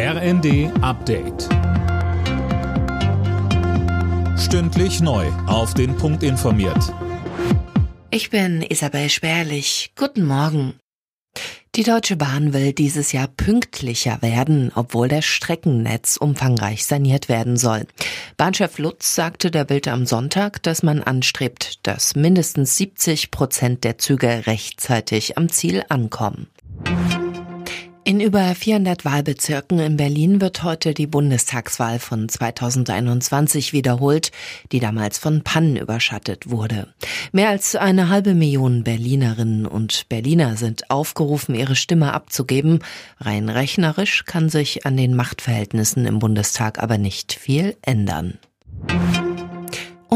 RND Update. Stündlich neu. Auf den Punkt informiert. Ich bin Isabel Spärlich. Guten Morgen. Die Deutsche Bahn will dieses Jahr pünktlicher werden, obwohl das Streckennetz umfangreich saniert werden soll. Bahnchef Lutz sagte der Bild am Sonntag, dass man anstrebt, dass mindestens 70 Prozent der Züge rechtzeitig am Ziel ankommen. In über 400 Wahlbezirken in Berlin wird heute die Bundestagswahl von 2021 wiederholt, die damals von Pannen überschattet wurde. Mehr als eine halbe Million Berlinerinnen und Berliner sind aufgerufen, ihre Stimme abzugeben. Rein rechnerisch kann sich an den Machtverhältnissen im Bundestag aber nicht viel ändern.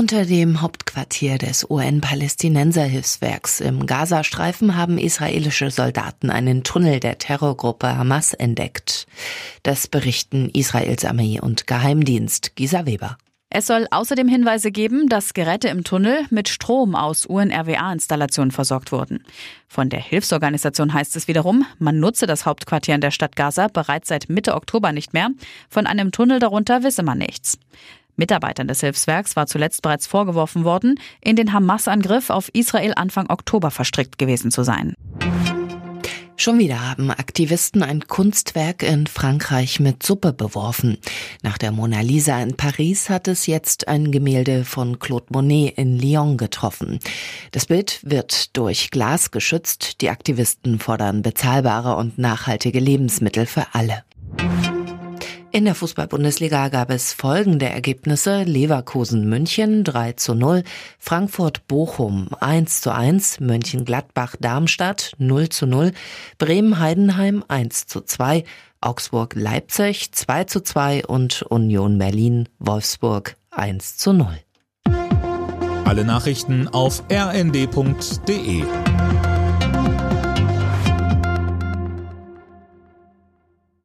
Unter dem Hauptquartier des UN-Palästinenser-Hilfswerks im Gazastreifen haben israelische Soldaten einen Tunnel der Terrorgruppe Hamas entdeckt. Das berichten Israels Armee und Geheimdienst Gisa Weber. Es soll außerdem Hinweise geben, dass Geräte im Tunnel mit Strom aus UNRWA-Installationen versorgt wurden. Von der Hilfsorganisation heißt es wiederum, man nutze das Hauptquartier in der Stadt Gaza bereits seit Mitte Oktober nicht mehr. Von einem Tunnel darunter wisse man nichts. Mitarbeitern des Hilfswerks war zuletzt bereits vorgeworfen worden, in den Hamas-Angriff auf Israel Anfang Oktober verstrickt gewesen zu sein. Schon wieder haben Aktivisten ein Kunstwerk in Frankreich mit Suppe beworfen. Nach der Mona Lisa in Paris hat es jetzt ein Gemälde von Claude Monet in Lyon getroffen. Das Bild wird durch Glas geschützt. Die Aktivisten fordern bezahlbare und nachhaltige Lebensmittel für alle. In der Fußball-Bundesliga gab es folgende Ergebnisse. Leverkusen München 3 zu 0, Frankfurt Bochum 1 zu 1, Mönchengladbach Darmstadt 0 zu 0, Bremen Heidenheim 1 zu 2, Augsburg Leipzig 2 zu 2 und Union Berlin Wolfsburg 1 zu 0. Alle Nachrichten auf rnd.de